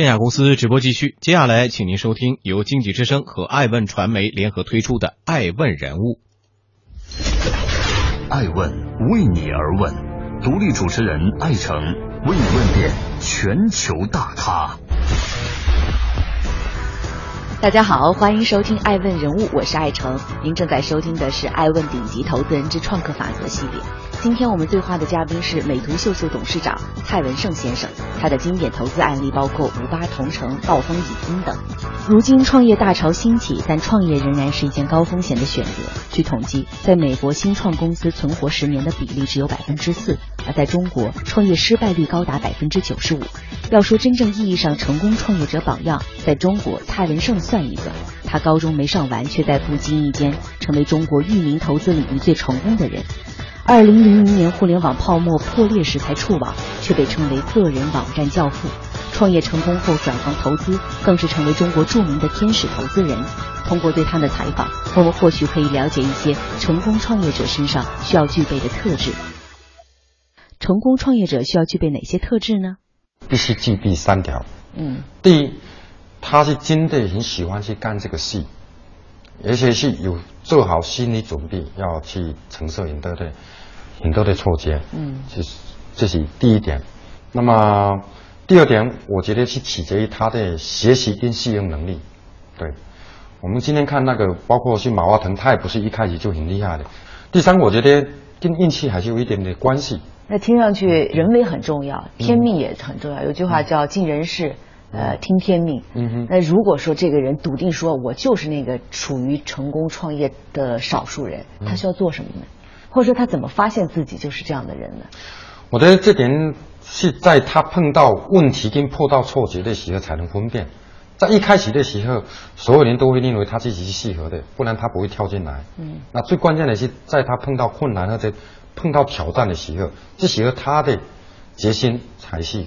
天下公司直播继续，接下来请您收听由经济之声和爱问传媒联合推出的《爱问人物》。爱问为你而问，独立主持人艾诚为你问遍全球大咖。大家好，欢迎收听《爱问人物》，我是爱成。您正在收听的是《爱问顶级投资人之创客法则》系列。今天我们对话的嘉宾是美图秀秀董事长蔡文胜先生，他的经典投资案例包括五八同城、暴风影音等。如今创业大潮兴起，但创业仍然是一件高风险的选择。据统计，在美国新创公司存活十年的比例只有百分之四，而在中国创业失败率高达百分之九十五。要说真正意义上成功创业者榜样，在中国蔡文胜算一个。他高中没上完，却在不经意间成为中国域名投资领域最成功的人。二零零零年互联网泡沫破裂时才触网，却被称为个人网站教父。创业成功后转行投资，更是成为中国著名的天使投资人。通过对他的采访，我们或许可以了解一些成功创业者身上需要具备的特质。成功创业者需要具备哪些特质呢？必须具备三条。嗯，第一，他是真的很喜欢去干这个事，而且是有做好心理准备要去承受很多的很多的挫折。嗯，这是这是第一点。那么第二点，我觉得是取决于他的学习跟适应能力。对，我们今天看那个，包括是马化腾，他也不是一开始就很厉害的。第三，我觉得跟运气还是有一点点关系。那听上去人为很重要，天命也很重要。有句话叫“尽人事，呃，听天命”。嗯哼。那如果说这个人笃定说我就是那个处于成功创业的少数人，他需要做什么呢？或者说他怎么发现自己就是这样的人呢？我觉得这点是在他碰到问题跟碰到挫折的时候才能分辨。在一开始的时候，所有人都会认为他自己是适合的，不然他不会跳进来。嗯。那最关键的是，在他碰到困难或者碰到挑战的时候，这时候他的决心才是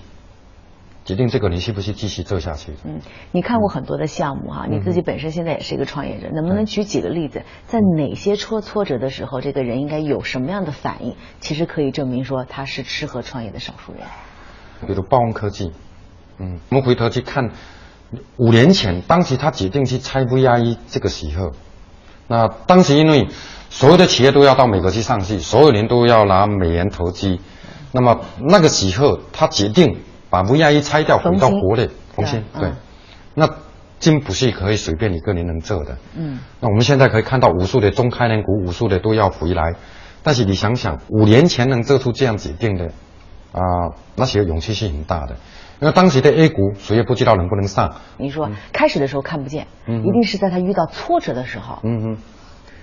决定这个你是不是继续做下去。嗯，你看过很多的项目哈，你自己本身现在也是一个创业者，能不能举几个例子，在哪些挫挫折的时候，这个人应该有什么样的反应？其实可以证明说他是适合创业的少数人。比如暴风科技，嗯，我们回头去看五年前，当时他决定去拆 VIE 这个时候，那当时因为所有的企业都要到美国去上市，所有人都要拿美元投机。那么那个时候，他决定把 VIE 拆掉，回到国内重新对。那真不是可以随便一个人能做的。嗯。那我们现在可以看到无数的中开年股，无数的都要回来。但是你想想，五年前能做出这样决定的啊，那些勇气是很大的。因为当时的 A 股，谁也不知道能不能上。你说开始的时候看不见，嗯一定是在他遇到挫折的时候，嗯哼。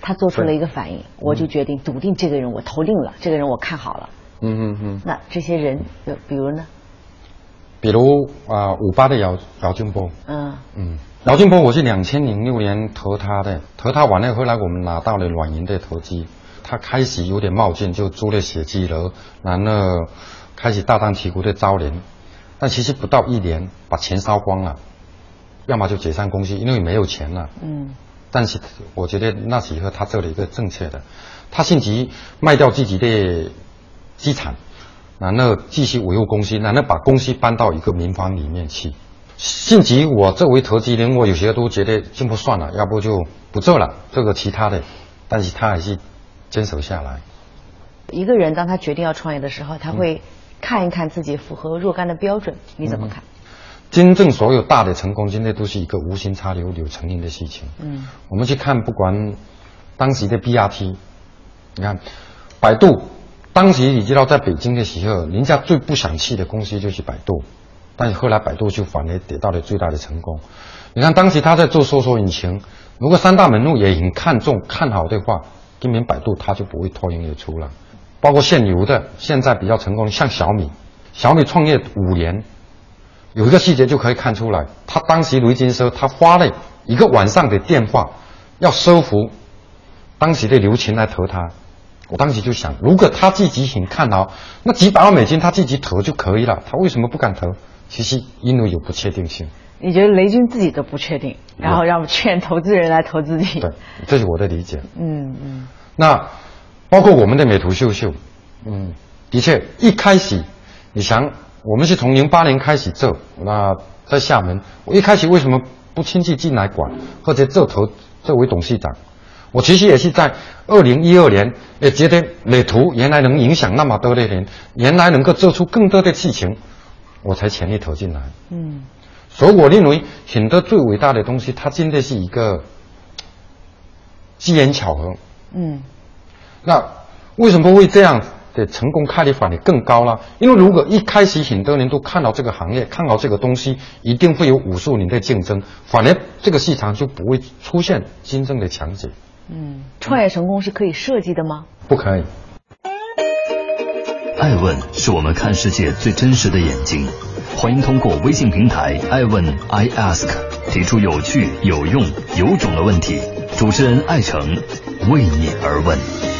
他做出了一个反应，我就决定笃定这个人我投定了，这个人我看好了。嗯嗯嗯。那这些人，比比如呢？比如啊，五八的姚姚劲波。嗯。嗯，姚劲波我是两千零六年投他的，投他完了后来我们拿到了软银的投资，他开始有点冒进，就租了写字楼，然后开始大张旗鼓的招人，但其实不到一年把钱烧光了，要么就解散公司，因为没有钱了。嗯。但是我觉得那时候他做了一个正确的，他甚至卖掉自己的资产，然后继续维护公司，然后把公司搬到一个民房里面去。迅即我作为投资人，我有些都觉得就不算了，要不就不做了，做个其他的。但是他还是坚守下来。一个人当他决定要创业的时候，他会看一看自己符合若干的标准，你怎么看？真正所有大的成功，真的都是一个无心插柳柳成荫的事情。嗯，我们去看，不管当时的 BRT，你看百度，当时你知道在北京的时候，人家最不想去的公司就是百度，但是后来百度就反而得到了最大的成功。你看当时他在做搜索引擎，如果三大门路也很看重看好的话，今年百度他就不会脱颖而出了。包括现有的现在比较成功，像小米，小米创业五年。有一个细节就可以看出来，他当时雷军说他花了一个晚上的电话，要收服当时的刘勤来投他。我当时就想，如果他自己很看好，那几百万美金他自己投就可以了，他为什么不敢投？其实因为有不确定性。你觉得雷军自己都不确定，然后让劝投资人来投自己？对，这是我的理解。嗯嗯。那包括我们的美图秀秀，嗯，的确一开始，你想。我们是从零八年开始做，那在厦门，我一开始为什么不亲自进来管，或者做投作为董事长？我其实也是在二零一二年，也觉得美图原来能影响那么多的人，原来能够做出更多的事情，我才全力投进来。嗯，所以我认为很多最伟大的东西，它真的是一个机缘巧合。嗯，那为什么会这样的成功概率反而更高了？因为如果一开始很多人都看到这个行业，看到这个东西，一定会有无数年的竞争，反而这个市场就不会出现真正的强者。嗯，创业成功是可以设计的吗？不可以。爱问是我们看世界最真实的眼睛，欢迎通过微信平台爱问 I ask 提出有趣、有用、有种的问题，主持人艾诚为你而问。